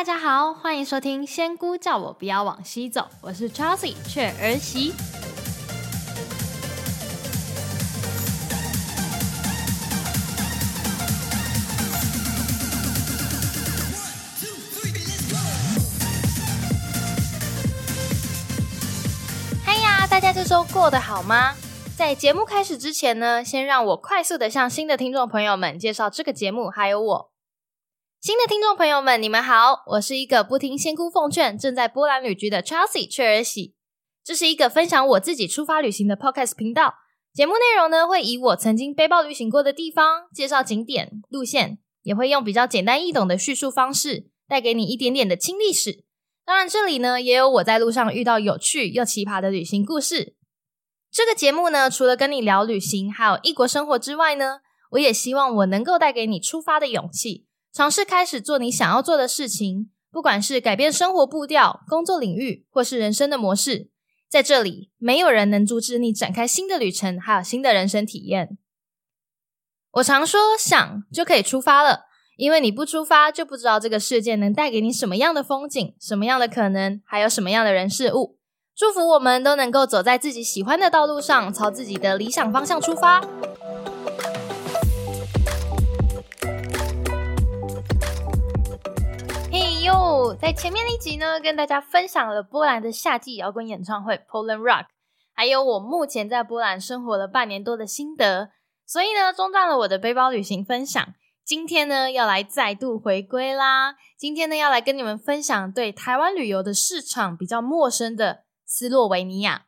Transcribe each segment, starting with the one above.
大家好，欢迎收听《仙姑叫我不要往西走》，我是 Chelsea 雀儿媳。嗨呀，大家这周过得好吗？在节目开始之前呢，先让我快速的向新的听众朋友们介绍这个节目，还有我。新的听众朋友们，你们好，我是一个不听仙姑奉劝，正在波兰旅居的 Chelsea 雀儿喜。这是一个分享我自己出发旅行的 Podcast 频道。节目内容呢，会以我曾经背包旅行过的地方，介绍景点路线，也会用比较简单易懂的叙述方式，带给你一点点的轻历史。当然，这里呢，也有我在路上遇到有趣又奇葩的旅行故事。这个节目呢，除了跟你聊旅行，还有异国生活之外呢，我也希望我能够带给你出发的勇气，尝试开始做你想要做的事情，不管是改变生活步调、工作领域，或是人生的模式，在这里，没有人能阻止你展开新的旅程，还有新的人生体验。我常说，想就可以出发了，因为你不出发，就不知道这个世界能带给你什么样的风景、什么样的可能，还有什么样的人事物。祝福我们都能够走在自己喜欢的道路上，朝自己的理想方向出发。哟，在前面一集呢，跟大家分享了波兰的夏季摇滚演唱会 Poland Rock，还有我目前在波兰生活了半年多的心得，所以呢，中断了我的背包旅行分享。今天呢，要来再度回归啦！今天呢，要来跟你们分享对台湾旅游的市场比较陌生的。斯洛维尼亚，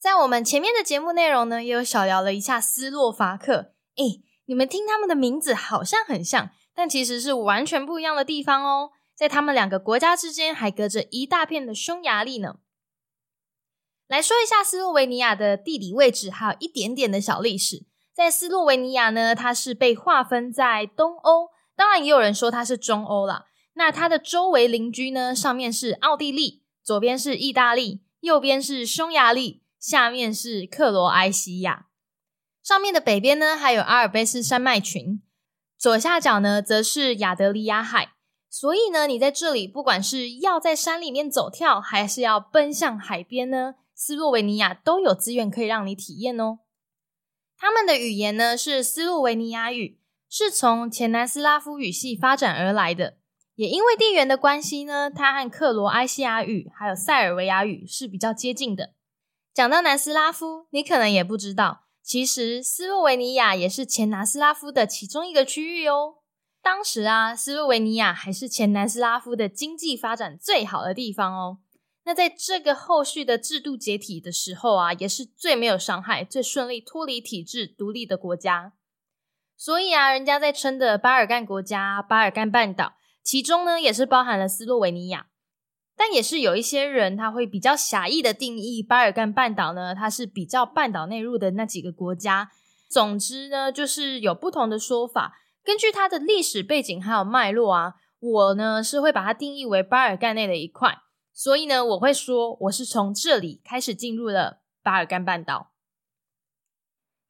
在我们前面的节目内容呢，也有小聊了一下斯洛伐克。诶，你们听他们的名字好像很像，但其实是完全不一样的地方哦。在他们两个国家之间，还隔着一大片的匈牙利呢。来说一下斯洛维尼亚的地理位置，还有一点点的小历史。在斯洛维尼亚呢，它是被划分在东欧，当然也有人说它是中欧啦。那它的周围邻居呢，上面是奥地利。左边是意大利，右边是匈牙利，下面是克罗埃西亚。上面的北边呢，还有阿尔卑斯山脉群，左下角呢，则是亚得里亚海。所以呢，你在这里，不管是要在山里面走跳，还是要奔向海边呢，斯洛维尼亚都有资源可以让你体验哦。他们的语言呢是斯洛维尼亚语，是从前南斯拉夫语系发展而来的。也因为地缘的关系呢，它和克罗埃西亚语还有塞尔维亚语是比较接近的。讲到南斯拉夫，你可能也不知道，其实斯洛维尼亚也是前南斯拉夫的其中一个区域哦。当时啊，斯洛维尼亚还是前南斯拉夫的经济发展最好的地方哦。那在这个后续的制度解体的时候啊，也是最没有伤害、最顺利脱离体制独立的国家。所以啊，人家在称的巴尔干国家、巴尔干半岛。其中呢，也是包含了斯洛维尼亚，但也是有一些人他会比较狭义的定义巴尔干半岛呢，它是比较半岛内陆的那几个国家。总之呢，就是有不同的说法。根据它的历史背景还有脉络啊，我呢是会把它定义为巴尔干内的一块。所以呢，我会说我是从这里开始进入了巴尔干半岛。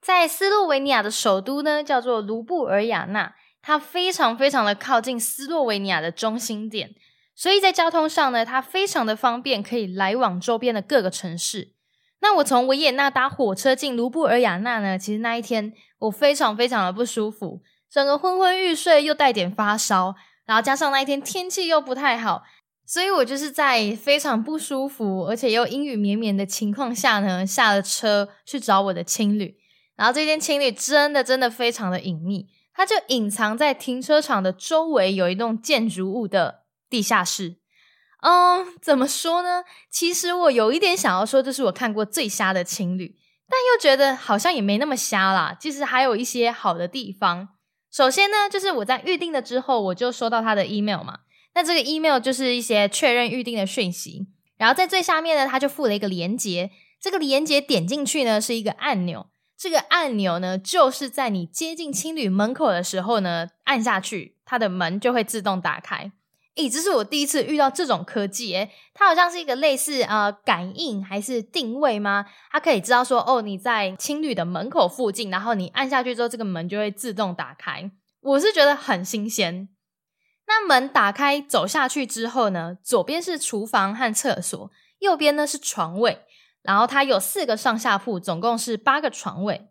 在斯洛维尼亚的首都呢，叫做卢布尔雅纳。它非常非常的靠近斯洛维尼亚的中心点，所以在交通上呢，它非常的方便，可以来往周边的各个城市。那我从维也纳搭火车进卢布尔雅纳呢，其实那一天我非常非常的不舒服，整个昏昏欲睡，又带点发烧，然后加上那一天天气又不太好，所以我就是在非常不舒服，而且又阴雨绵绵的情况下呢，下了车去找我的青旅。然后这间青旅真的真的非常的隐秘。它就隐藏在停车场的周围，有一栋建筑物的地下室。嗯，怎么说呢？其实我有一点想要说，这是我看过最瞎的情侣，但又觉得好像也没那么瞎啦。其实还有一些好的地方。首先呢，就是我在预定了之后，我就收到他的 email 嘛。那这个 email 就是一些确认预定的讯息。然后在最下面呢，他就附了一个连接。这个连接点进去呢，是一个按钮。这个按钮呢，就是在你接近青旅门口的时候呢，按下去，它的门就会自动打开。咦，这是我第一次遇到这种科技，诶，它好像是一个类似呃感应还是定位吗？它可以知道说，哦，你在青旅的门口附近，然后你按下去之后，这个门就会自动打开。我是觉得很新鲜。那门打开走下去之后呢，左边是厨房和厕所，右边呢是床位。然后它有四个上下铺，总共是八个床位，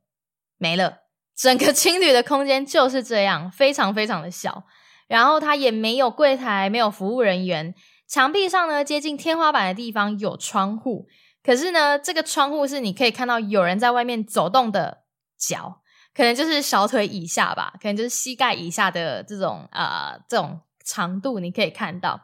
没了。整个青旅的空间就是这样，非常非常的小。然后它也没有柜台，没有服务人员。墙壁上呢，接近天花板的地方有窗户，可是呢，这个窗户是你可以看到有人在外面走动的脚，可能就是小腿以下吧，可能就是膝盖以下的这种呃这种长度，你可以看到。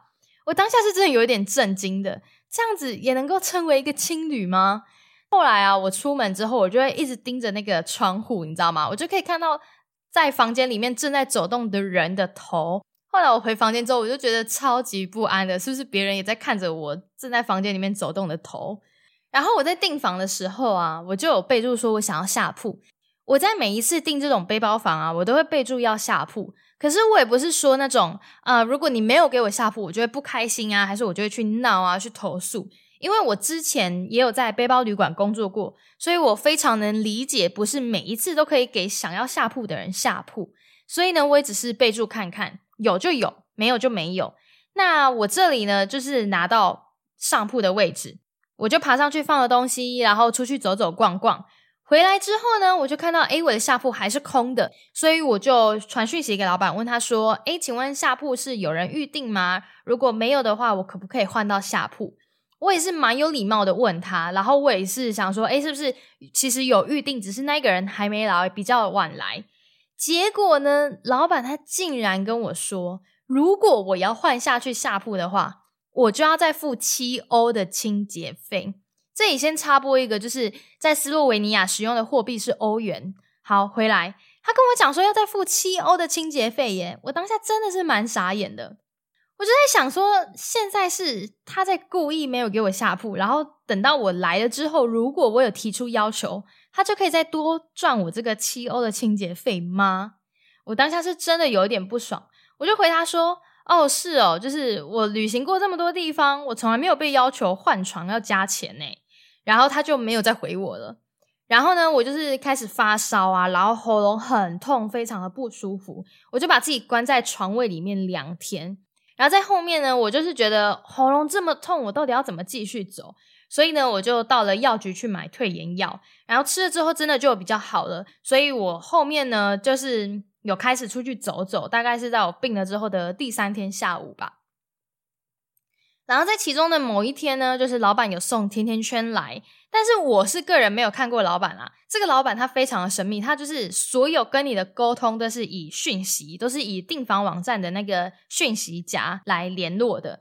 我当下是真的有一点震惊的。这样子也能够称为一个青旅吗？后来啊，我出门之后，我就会一直盯着那个窗户，你知道吗？我就可以看到在房间里面正在走动的人的头。后来我回房间之后，我就觉得超级不安的，是不是别人也在看着我正在房间里面走动的头？然后我在订房的时候啊，我就有备注说我想要下铺。我在每一次订这种背包房啊，我都会备注要下铺。可是我也不是说那种，呃，如果你没有给我下铺，我就会不开心啊，还是我就会去闹啊，去投诉。因为我之前也有在背包旅馆工作过，所以我非常能理解，不是每一次都可以给想要下铺的人下铺。所以呢，我也只是备注看看，有就有，没有就没有。那我这里呢，就是拿到上铺的位置，我就爬上去放了东西，然后出去走走逛逛。回来之后呢，我就看到 A 我的下铺还是空的，所以我就传讯息给老板，问他说：“诶，请问下铺是有人预定吗？如果没有的话，我可不可以换到下铺？”我也是蛮有礼貌的问他，然后我也是想说：“诶，是不是其实有预定，只是那个人还没来，比较晚来？”结果呢，老板他竟然跟我说：“如果我要换下去下铺的话，我就要再付七欧的清洁费。”这里先插播一个，就是在斯洛维尼亚使用的货币是欧元。好，回来，他跟我讲说要再付七欧的清洁费耶，我当下真的是蛮傻眼的。我就在想说，现在是他在故意没有给我下铺，然后等到我来了之后，如果我有提出要求，他就可以再多赚我这个七欧的清洁费吗？我当下是真的有一点不爽，我就回他说。哦，是哦，就是我旅行过这么多地方，我从来没有被要求换床要加钱呢。然后他就没有再回我了。然后呢，我就是开始发烧啊，然后喉咙很痛，非常的不舒服。我就把自己关在床位里面两天。然后在后面呢，我就是觉得喉咙这么痛，我到底要怎么继续走？所以呢，我就到了药局去买退炎药，然后吃了之后真的就比较好了。所以我后面呢，就是有开始出去走走，大概是在我病了之后的第三天下午吧。然后在其中的某一天呢，就是老板有送甜甜圈来，但是我是个人没有看过老板啊。这个老板他非常的神秘，他就是所有跟你的沟通都是以讯息，都是以订房网站的那个讯息夹来联络的。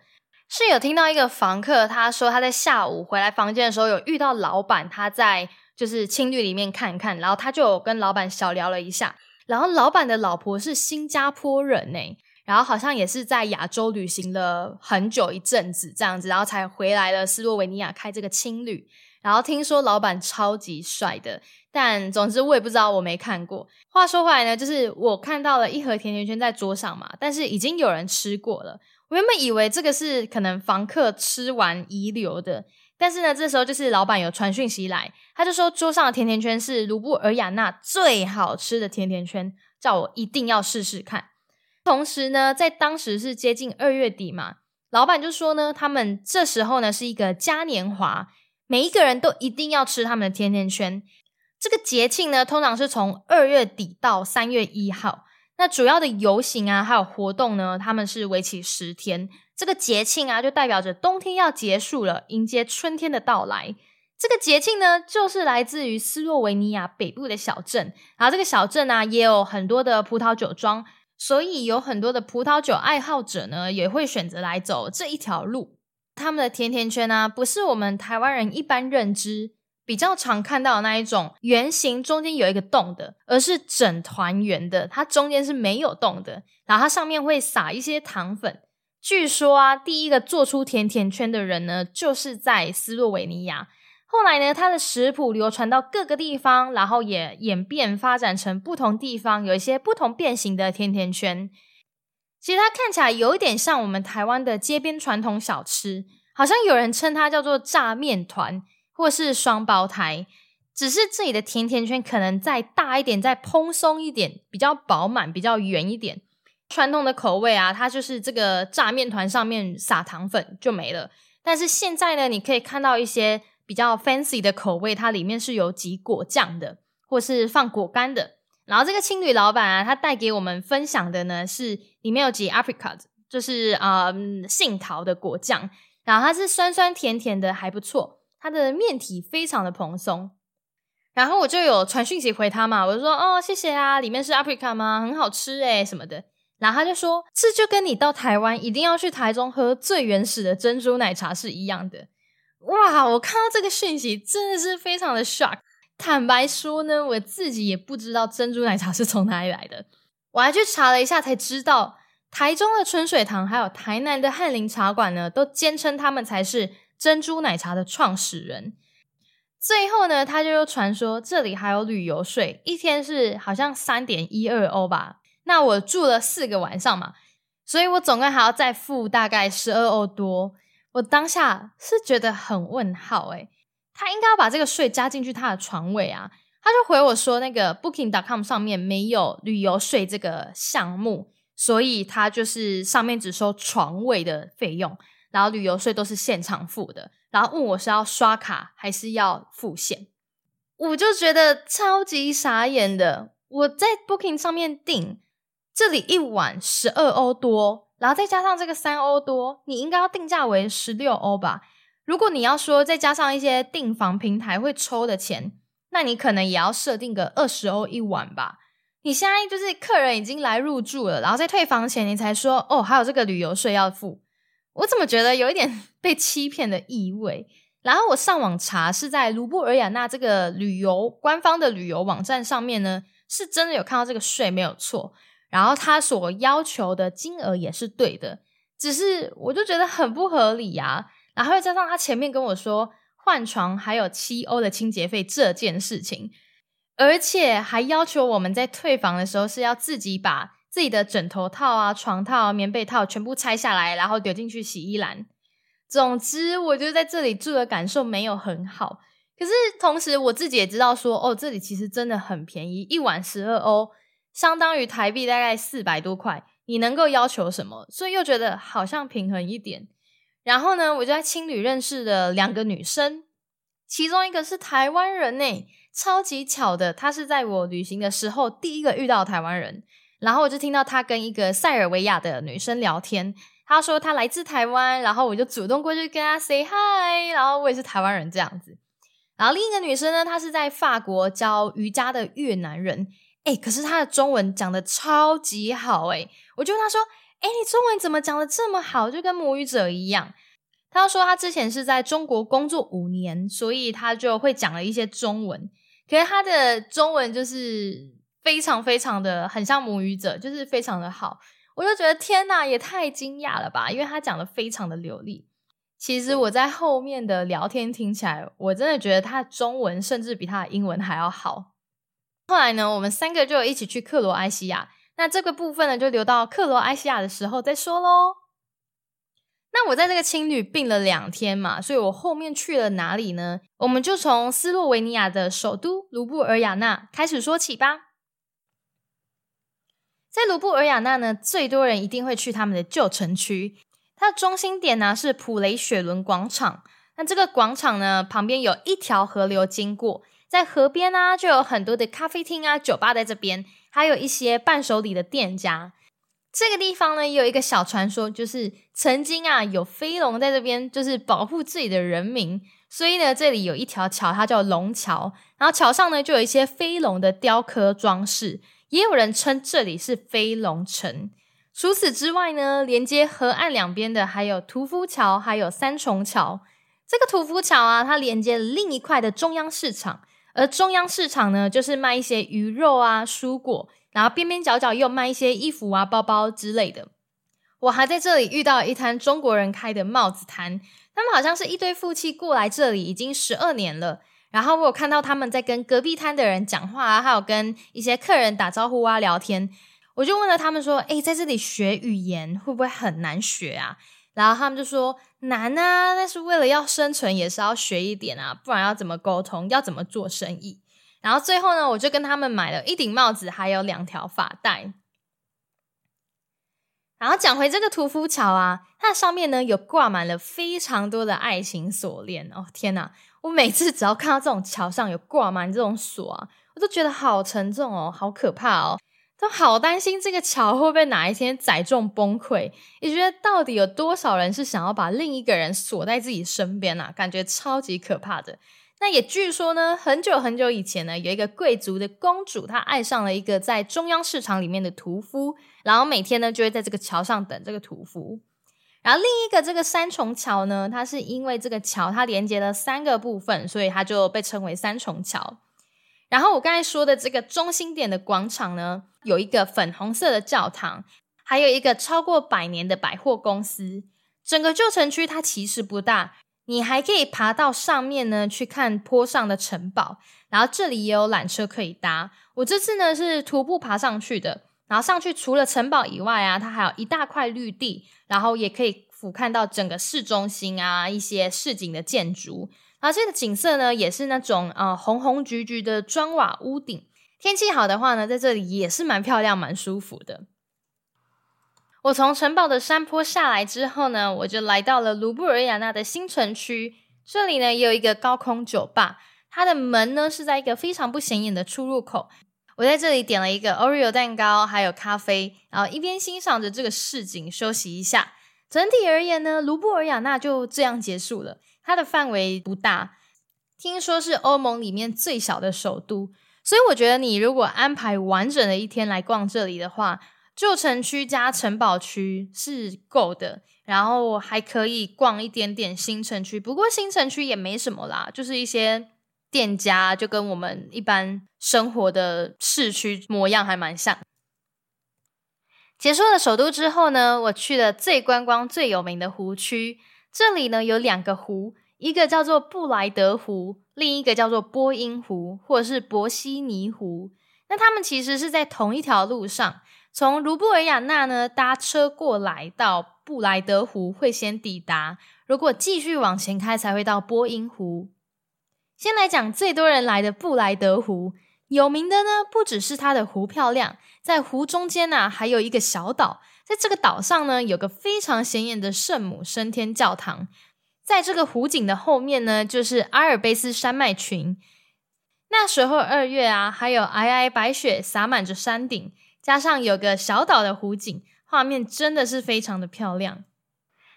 是有听到一个房客他说他在下午回来房间的时候有遇到老板，他在就是青旅里面看看，然后他就跟老板小聊了一下，然后老板的老婆是新加坡人呢。然后好像也是在亚洲旅行了很久一阵子这样子，然后才回来了斯洛维尼亚开这个青旅。然后听说老板超级帅的，但总之我也不知道，我没看过。话说回来呢，就是我看到了一盒甜甜圈在桌上嘛，但是已经有人吃过了。我原本以为这个是可能房客吃完遗留的，但是呢，这时候就是老板有传讯息来，他就说桌上的甜甜圈是卢布尔雅纳最好吃的甜甜圈，叫我一定要试试看。同时呢，在当时是接近二月底嘛，老板就说呢，他们这时候呢是一个嘉年华，每一个人都一定要吃他们的甜甜圈。这个节庆呢，通常是从二月底到三月一号。那主要的游行啊，还有活动呢，他们是为期十天。这个节庆啊，就代表着冬天要结束了，迎接春天的到来。这个节庆呢，就是来自于斯洛维尼亚北部的小镇，然后这个小镇啊，也有很多的葡萄酒庄。所以有很多的葡萄酒爱好者呢，也会选择来走这一条路。他们的甜甜圈呢，不是我们台湾人一般认知比较常看到的那一种圆形中间有一个洞的，而是整团圆的，它中间是没有洞的，然后它上面会撒一些糖粉。据说啊，第一个做出甜甜圈的人呢，就是在斯洛维尼亚。后来呢，它的食谱流传到各个地方，然后也演变发展成不同地方有一些不同变形的甜甜圈。其实它看起来有一点像我们台湾的街边传统小吃，好像有人称它叫做炸面团或是双胞胎。只是这里的甜甜圈可能再大一点，再蓬松一点，比较饱满，比较圆一点。传统的口味啊，它就是这个炸面团上面撒糖粉就没了。但是现在呢，你可以看到一些比较 fancy 的口味，它里面是有挤果酱的，或是放果干的。然后这个青旅老板啊，他带给我们分享的呢，是里面有挤 apricot，就是啊杏桃的果酱。然后它是酸酸甜甜的，还不错。它的面体非常的蓬松。然后我就有传讯息回他嘛，我就说哦谢谢啊，里面是 apricot 吗？很好吃诶什么的。然后他就说，这就跟你到台湾一定要去台中喝最原始的珍珠奶茶是一样的。哇！我看到这个讯息真的是非常的 shock。坦白说呢，我自己也不知道珍珠奶茶是从哪里来的。我还去查了一下，才知道台中的春水堂还有台南的翰林茶馆呢，都坚称他们才是珍珠奶茶的创始人。最后呢，他就又传说这里还有旅游税，一天是好像三点一二欧吧。那我住了四个晚上嘛，所以我总共还要再付大概十二欧多。我当下是觉得很问号诶，他应该要把这个税加进去他的床位啊。他就回我说，那个 Booking.com 上面没有旅游税这个项目，所以他就是上面只收床位的费用，然后旅游税都是现场付的。然后问我是要刷卡还是要付现，我就觉得超级傻眼的。我在 Booking 上面订。这里一晚十二欧多，然后再加上这个三欧多，你应该要定价为十六欧吧？如果你要说再加上一些订房平台会抽的钱，那你可能也要设定个二十欧一晚吧？你现在就是客人已经来入住了，然后在退房前你才说哦，还有这个旅游税要付，我怎么觉得有一点 被欺骗的意味？然后我上网查，是在卢布尔雅纳这个旅游官方的旅游网站上面呢，是真的有看到这个税没有错。然后他所要求的金额也是对的，只是我就觉得很不合理呀。然后又加上他前面跟我说换床还有七欧的清洁费这件事情，而且还要求我们在退房的时候是要自己把自己的枕头套啊、床套、棉被套全部拆下来，然后丢进去洗衣篮。总之，我就在这里住的感受没有很好。可是同时，我自己也知道说，哦，这里其实真的很便宜，一晚十二欧。相当于台币大概四百多块，你能够要求什么？所以又觉得好像平衡一点。然后呢，我就在青旅认识的两个女生，其中一个是台湾人呢，超级巧的，她是在我旅行的时候第一个遇到台湾人。然后我就听到她跟一个塞尔维亚的女生聊天，她说她来自台湾，然后我就主动过去跟她 say hi，然后我也是台湾人这样子。然后另一个女生呢，她是在法国教瑜伽的越南人。哎，可是他的中文讲的超级好哎！我就问他说：“哎，你中文怎么讲的这么好，就跟母语者一样？”他说他之前是在中国工作五年，所以他就会讲了一些中文。可是他的中文就是非常非常的很像母语者，就是非常的好。我就觉得天哪，也太惊讶了吧！因为他讲的非常的流利。其实我在后面的聊天听起来，我真的觉得他中文甚至比他的英文还要好。后来呢，我们三个就一起去克罗埃西亚。那这个部分呢，就留到克罗埃西亚的时候再说喽。那我在这个青旅病了两天嘛，所以我后面去了哪里呢？我们就从斯洛维尼亚的首都卢布尔雅纳开始说起吧。在卢布尔雅纳呢，最多人一定会去他们的旧城区，它的中心点呢是普雷雪伦广场。那这个广场呢，旁边有一条河流经过。在河边啊，就有很多的咖啡厅啊、酒吧在这边，还有一些伴手礼的店家。这个地方呢，也有一个小传说，就是曾经啊，有飞龙在这边，就是保护自己的人民。所以呢，这里有一条桥，它叫龙桥。然后桥上呢，就有一些飞龙的雕刻装饰，也有人称这里是飞龙城。除此之外呢，连接河岸两边的还有屠夫桥，还有三重桥。这个屠夫桥啊，它连接了另一块的中央市场。而中央市场呢，就是卖一些鱼肉啊、蔬果，然后边边角角又卖一些衣服啊、包包之类的。我还在这里遇到一摊中国人开的帽子摊，他们好像是一对夫妻过来这里已经十二年了。然后我有看到他们在跟隔壁摊的人讲话啊，还有跟一些客人打招呼啊、聊天。我就问了他们说：“诶，在这里学语言会不会很难学啊？”然后他们就说难啊，但是为了要生存也是要学一点啊，不然要怎么沟通，要怎么做生意？然后最后呢，我就跟他们买了一顶帽子，还有两条发带。然后讲回这个屠夫桥啊，它上面呢有挂满了非常多的爱情锁链哦！天哪，我每次只要看到这种桥上有挂满这种锁啊，我都觉得好沉重哦，好可怕哦，都好担心这个桥会不会哪一天载重崩溃。也觉得到底有多少人是想要把另一个人锁在自己身边啊？感觉超级可怕的。那也据说呢，很久很久以前呢，有一个贵族的公主，她爱上了一个在中央市场里面的屠夫，然后每天呢就会在这个桥上等这个屠夫。然后另一个这个三重桥呢，它是因为这个桥它连接了三个部分，所以它就被称为三重桥。然后我刚才说的这个中心点的广场呢，有一个粉红色的教堂，还有一个超过百年的百货公司。整个旧城区它其实不大。你还可以爬到上面呢，去看坡上的城堡，然后这里也有缆车可以搭。我这次呢是徒步爬上去的，然后上去除了城堡以外啊，它还有一大块绿地，然后也可以俯瞰到整个市中心啊，一些市井的建筑。然后这个景色呢，也是那种呃红红橘橘的砖瓦屋顶。天气好的话呢，在这里也是蛮漂亮、蛮舒服的。我从城堡的山坡下来之后呢，我就来到了卢布尔雅纳的新城区。这里呢也有一个高空酒吧，它的门呢是在一个非常不显眼的出入口。我在这里点了一个 Oreo 蛋糕，还有咖啡，然后一边欣赏着这个市景，休息一下。整体而言呢，卢布尔雅纳就这样结束了。它的范围不大，听说是欧盟里面最小的首都，所以我觉得你如果安排完整的一天来逛这里的话。旧城区加城堡区是够的，然后还可以逛一点点新城区。不过新城区也没什么啦，就是一些店家，就跟我们一般生活的市区模样还蛮像。结束了首都之后呢，我去了最观光最有名的湖区。这里呢有两个湖，一个叫做布莱德湖，另一个叫做波音湖，或者是博西尼湖。那他们其实是在同一条路上。从卢布尔雅纳呢搭车过来到布莱德湖会先抵达，如果继续往前开才会到波音湖。先来讲最多人来的布莱德湖，有名的呢不只是它的湖漂亮，在湖中间呢还有一个小岛，在这个岛上呢有个非常显眼的圣母升天教堂，在这个湖景的后面呢就是阿尔卑斯山脉群。那时候二月啊，还有皑皑白雪洒满着山顶。加上有个小岛的湖景，画面真的是非常的漂亮。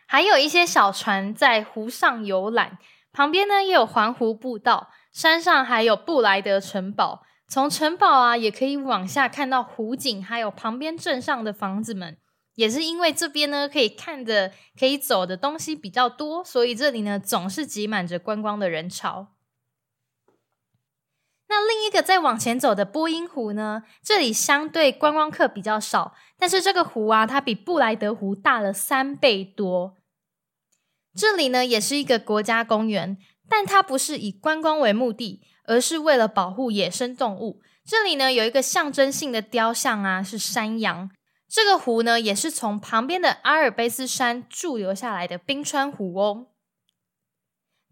还有一些小船在湖上游览，旁边呢也有环湖步道，山上还有布莱德城堡。从城堡啊也可以往下看到湖景，还有旁边镇上的房子们。也是因为这边呢可以看的、可以走的东西比较多，所以这里呢总是挤满着观光的人潮。那另一个再往前走的波音湖呢？这里相对观光客比较少，但是这个湖啊，它比布莱德湖大了三倍多。这里呢，也是一个国家公园，但它不是以观光为目的，而是为了保护野生动物。这里呢，有一个象征性的雕像啊，是山羊。这个湖呢，也是从旁边的阿尔卑斯山驻留下来的冰川湖哦。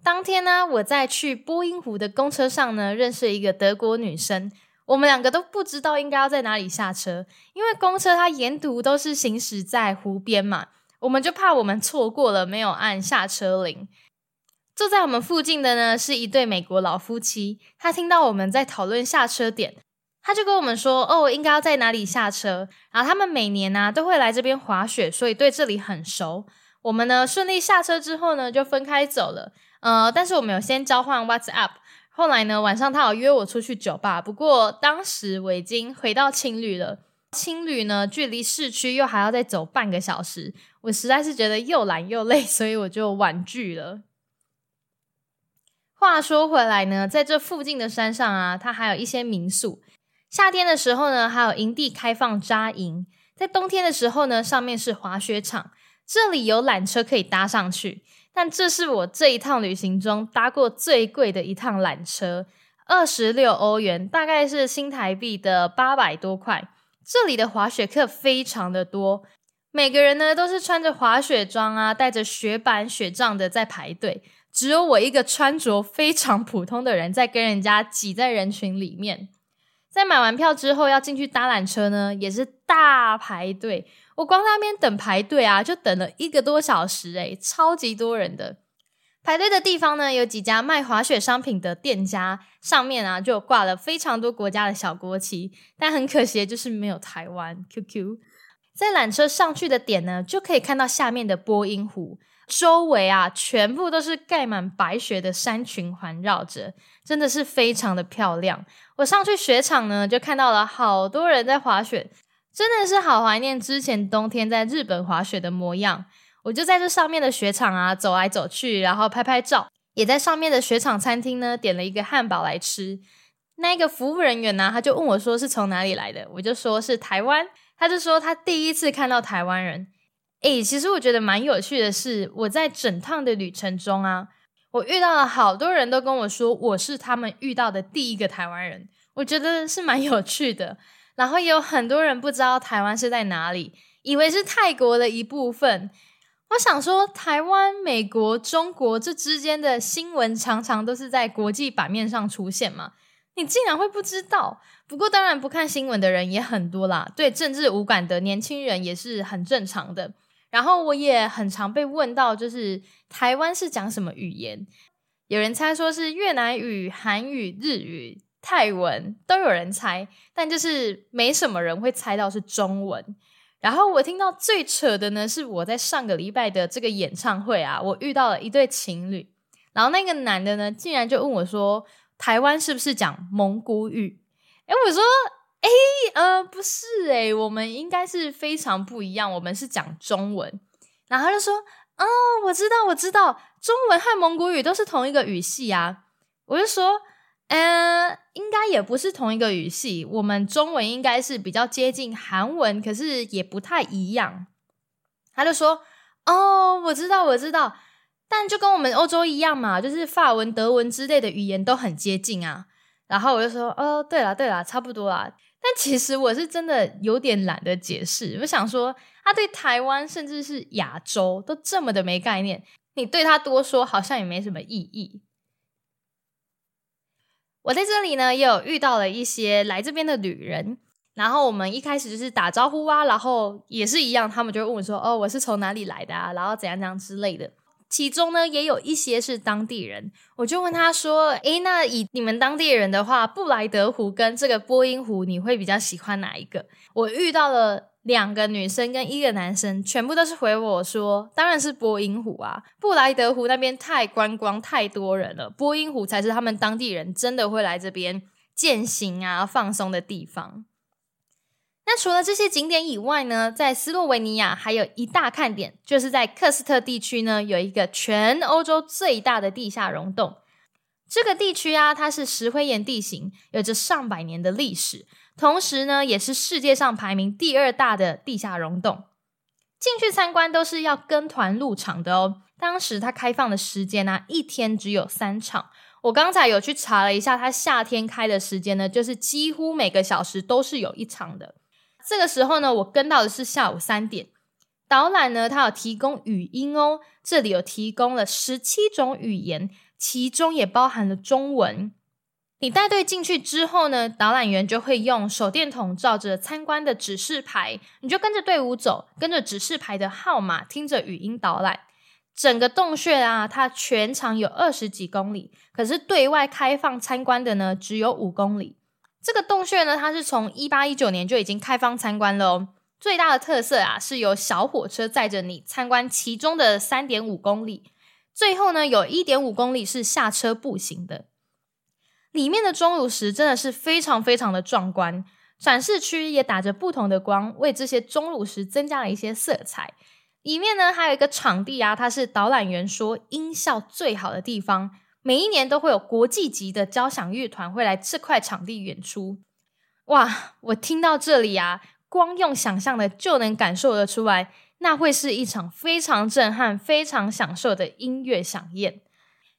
当天呢，我在去波音湖的公车上呢，认识一个德国女生。我们两个都不知道应该要在哪里下车，因为公车它沿途都是行驶在湖边嘛，我们就怕我们错过了，没有按下车铃。坐在我们附近的呢，是一对美国老夫妻。他听到我们在讨论下车点，他就跟我们说：“哦，应该要在哪里下车。”然后他们每年呢都会来这边滑雪，所以对这里很熟。我们呢顺利下车之后呢，就分开走了。呃，但是我们有先交换 WhatsApp，后来呢，晚上他有约我出去酒吧，不过当时我已经回到青旅了。青旅呢，距离市区又还要再走半个小时，我实在是觉得又懒又累，所以我就婉拒了。话说回来呢，在这附近的山上啊，它还有一些民宿。夏天的时候呢，还有营地开放扎营；在冬天的时候呢，上面是滑雪场，这里有缆车可以搭上去。但这是我这一趟旅行中搭过最贵的一趟缆车，二十六欧元，大概是新台币的八百多块。这里的滑雪客非常的多，每个人呢都是穿着滑雪装啊，带着雪板、雪杖的在排队，只有我一个穿着非常普通的人在跟人家挤在人群里面。在买完票之后要进去搭缆车呢，也是大排队。我光在那边等排队啊，就等了一个多小时，诶超级多人的。排队的地方呢，有几家卖滑雪商品的店家，上面啊就挂了非常多国家的小国旗，但很可惜就是没有台湾。QQ 在缆车上去的点呢，就可以看到下面的波音湖，周围啊全部都是盖满白雪的山群环绕着，真的是非常的漂亮。我上去雪场呢，就看到了好多人在滑雪，真的是好怀念之前冬天在日本滑雪的模样。我就在这上面的雪场啊走来走去，然后拍拍照，也在上面的雪场餐厅呢点了一个汉堡来吃。那一个服务人员呢，他就问我说是从哪里来的，我就说是台湾，他就说他第一次看到台湾人。诶，其实我觉得蛮有趣的是，我在整趟的旅程中啊，我遇到了好多人都跟我说我是他们遇到的第一个台湾人，我觉得是蛮有趣的。然后也有很多人不知道台湾是在哪里，以为是泰国的一部分。我想说，台湾、美国、中国这之间的新闻常常都是在国际版面上出现嘛？你竟然会不知道？不过当然，不看新闻的人也很多啦。对政治无感的年轻人也是很正常的。然后我也很常被问到，就是台湾是讲什么语言？有人猜说是越南语、韩语、日语、泰文，都有人猜，但就是没什么人会猜到是中文。然后我听到最扯的呢，是我在上个礼拜的这个演唱会啊，我遇到了一对情侣，然后那个男的呢，竟然就问我说：“台湾是不是讲蒙古语？”哎，我说：“哎，呃，不是，哎，我们应该是非常不一样，我们是讲中文。”然后他就说：“哦，我知道，我知道，中文和蒙古语都是同一个语系啊。”我就说。呃，应该也不是同一个语系。我们中文应该是比较接近韩文，可是也不太一样。他就说：“哦，我知道，我知道，但就跟我们欧洲一样嘛，就是法文、德文之类的语言都很接近啊。”然后我就说：“哦，对了，对了，差不多啦。”但其实我是真的有点懒得解释。我想说，他对台湾甚至是亚洲都这么的没概念，你对他多说好像也没什么意义。我在这里呢，也有遇到了一些来这边的旅人，然后我们一开始就是打招呼啊，然后也是一样，他们就会问我说：“哦，我是从哪里来的啊？”然后怎样怎样之类的。其中呢，也有一些是当地人，我就问他说：“诶，那以你们当地人的话，布莱德湖跟这个波音湖，你会比较喜欢哪一个？”我遇到了。两个女生跟一个男生，全部都是回我说，当然是波音湖啊，布莱德湖那边太观光太多人了，波音湖才是他们当地人真的会来这边践行啊放松的地方。那除了这些景点以外呢，在斯洛维尼亚还有一大看点，就是在克斯特地区呢有一个全欧洲最大的地下溶洞。这个地区啊，它是石灰岩地形，有着上百年的历史。同时呢，也是世界上排名第二大的地下溶洞。进去参观都是要跟团入场的哦。当时它开放的时间呢，一天只有三场。我刚才有去查了一下，它夏天开的时间呢，就是几乎每个小时都是有一场的。这个时候呢，我跟到的是下午三点。导览呢，它有提供语音哦，这里有提供了十七种语言，其中也包含了中文。你带队进去之后呢，导览员就会用手电筒照着参观的指示牌，你就跟着队伍走，跟着指示牌的号码，听着语音导览。整个洞穴啊，它全长有二十几公里，可是对外开放参观的呢，只有五公里。这个洞穴呢，它是从一八一九年就已经开放参观了哦。最大的特色啊，是由小火车载着你参观其中的三点五公里，最后呢，有一点五公里是下车步行的。里面的钟乳石真的是非常非常的壮观，展示区也打着不同的光，为这些钟乳石增加了一些色彩。里面呢还有一个场地啊，它是导览员说音效最好的地方，每一年都会有国际级的交响乐团会来这块场地演出。哇，我听到这里啊，光用想象的就能感受得出来，那会是一场非常震撼、非常享受的音乐响宴。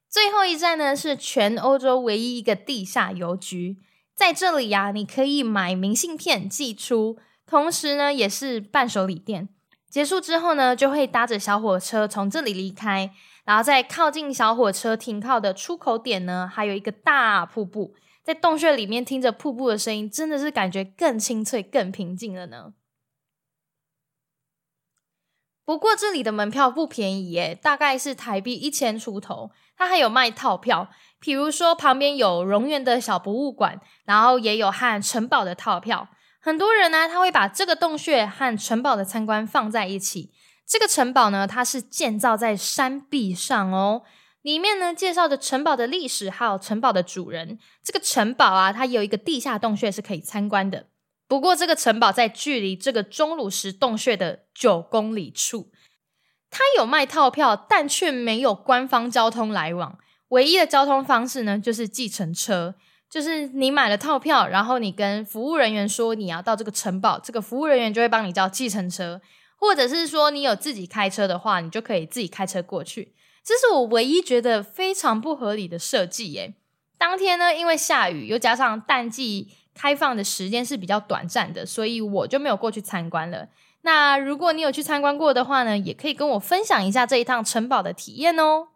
最后一站呢，是全欧洲唯一一个地下邮局，在这里呀，你可以买明信片寄出，同时呢，也是伴手礼店。结束之后呢，就会搭着小火车从这里离开，然后在靠近小火车停靠的出口点呢，还有一个大瀑布，在洞穴里面听着瀑布的声音，真的是感觉更清脆、更平静了呢。不过这里的门票不便宜耶，大概是台币一千出头。它还有卖套票，比如说旁边有荣园的小博物馆，然后也有和城堡的套票。很多人呢，他会把这个洞穴和城堡的参观放在一起。这个城堡呢，它是建造在山壁上哦。里面呢，介绍着城堡的历史，还有城堡的主人。这个城堡啊，它有一个地下洞穴是可以参观的。不过，这个城堡在距离这个钟乳石洞穴的九公里处。它有卖套票，但却没有官方交通来往。唯一的交通方式呢，就是计程车。就是你买了套票，然后你跟服务人员说你要到这个城堡，这个服务人员就会帮你叫计程车。或者是说你有自己开车的话，你就可以自己开车过去。这是我唯一觉得非常不合理的设计耶。当天呢，因为下雨，又加上淡季开放的时间是比较短暂的，所以我就没有过去参观了。那如果你有去参观过的话呢，也可以跟我分享一下这一趟城堡的体验哦。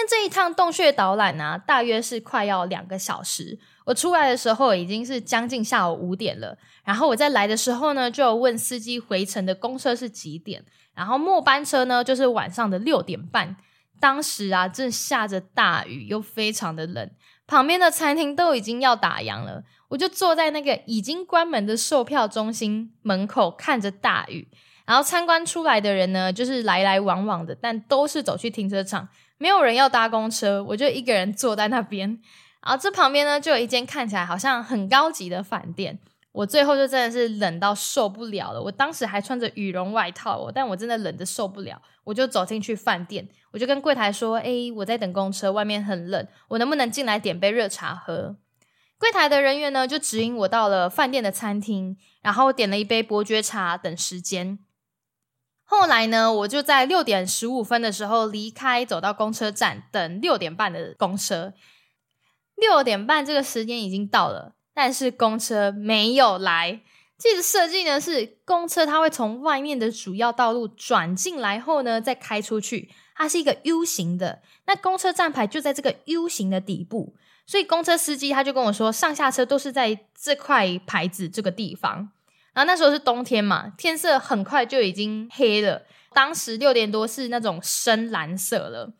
那这一趟洞穴导览呢，大约是快要两个小时。我出来的时候已经是将近下午五点了，然后我在来的时候呢，就问司机回程的公车是几点，然后末班车呢就是晚上的六点半。当时啊，正下着大雨，又非常的冷，旁边的餐厅都已经要打烊了，我就坐在那个已经关门的售票中心门口，看着大雨。然后参观出来的人呢，就是来来往往的，但都是走去停车场，没有人要搭公车，我就一个人坐在那边。然后这旁边呢，就有一间看起来好像很高级的饭店。我最后就真的是冷到受不了了。我当时还穿着羽绒外套，但我真的冷的受不了。我就走进去饭店，我就跟柜台说：“哎，我在等公车，外面很冷，我能不能进来点杯热茶喝？”柜台的人员呢，就指引我到了饭店的餐厅，然后点了一杯伯爵茶等时间。后来呢，我就在六点十五分的时候离开，走到公车站等六点半的公车。六点半这个时间已经到了，但是公车没有来。这个设计呢是公车，它会从外面的主要道路转进来后呢再开出去，它是一个 U 型的。那公车站牌就在这个 U 型的底部，所以公车司机他就跟我说，上下车都是在这块牌子这个地方。然后那时候是冬天嘛，天色很快就已经黑了，当时六点多是那种深蓝色了。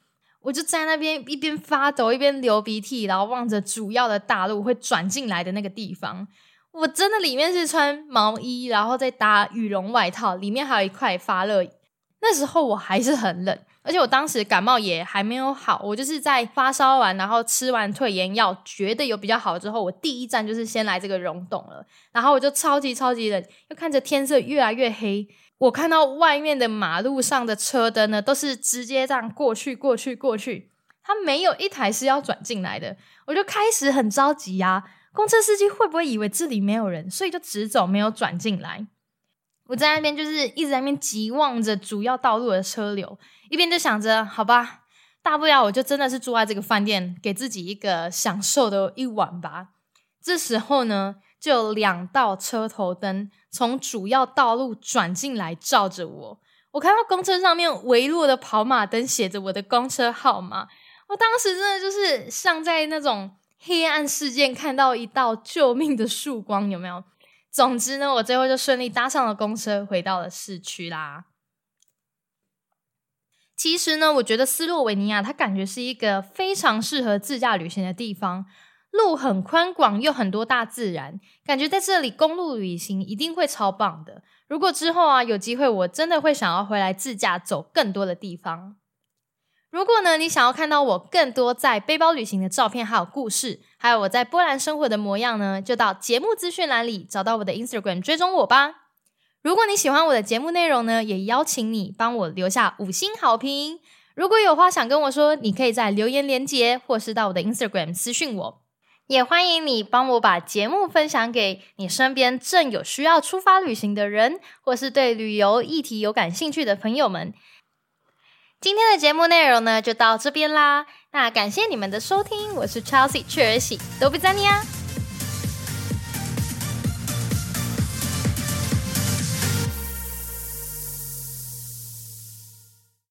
我就在那边一边发抖一边流鼻涕，然后望着主要的大路会转进来的那个地方。我真的里面是穿毛衣，然后再搭羽绒外套，里面还有一块发热。那时候我还是很冷，而且我当时感冒也还没有好。我就是在发烧完，然后吃完退炎药，觉得有比较好之后，我第一站就是先来这个溶洞了。然后我就超级超级冷，又看着天色越来越黑。我看到外面的马路上的车灯呢，都是直接这样过去、过去、过去，它没有一台是要转进来的。我就开始很着急呀，公车司机会不会以为这里没有人，所以就直走，没有转进来？我在那边就是一直在那边急望着主要道路的车流，一边就想着，好吧，大不了我就真的是住在这个饭店，给自己一个享受的一晚吧。这时候呢？就有两道车头灯从主要道路转进来，照着我。我看到公车上面微弱的跑马灯写着我的公车号码。我当时真的就是像在那种黑暗事件看到一道救命的曙光，有没有？总之呢，我最后就顺利搭上了公车，回到了市区啦。其实呢，我觉得斯洛维尼亚它感觉是一个非常适合自驾旅行的地方。路很宽广，又很多大自然，感觉在这里公路旅行一定会超棒的。如果之后啊有机会，我真的会想要回来自驾走更多的地方。如果呢你想要看到我更多在背包旅行的照片，还有故事，还有我在波兰生活的模样呢，就到节目资讯栏里找到我的 Instagram 追踪我吧。如果你喜欢我的节目内容呢，也邀请你帮我留下五星好评。如果有话想跟我说，你可以在留言连接，或是到我的 Instagram 私讯我。也欢迎你帮我把节目分享给你身边正有需要出发旅行的人，或是对旅游议题有感兴趣的朋友们。今天的节目内容呢，就到这边啦。那感谢你们的收听，我是 Chelsea 雀儿喜，都不赞你啊。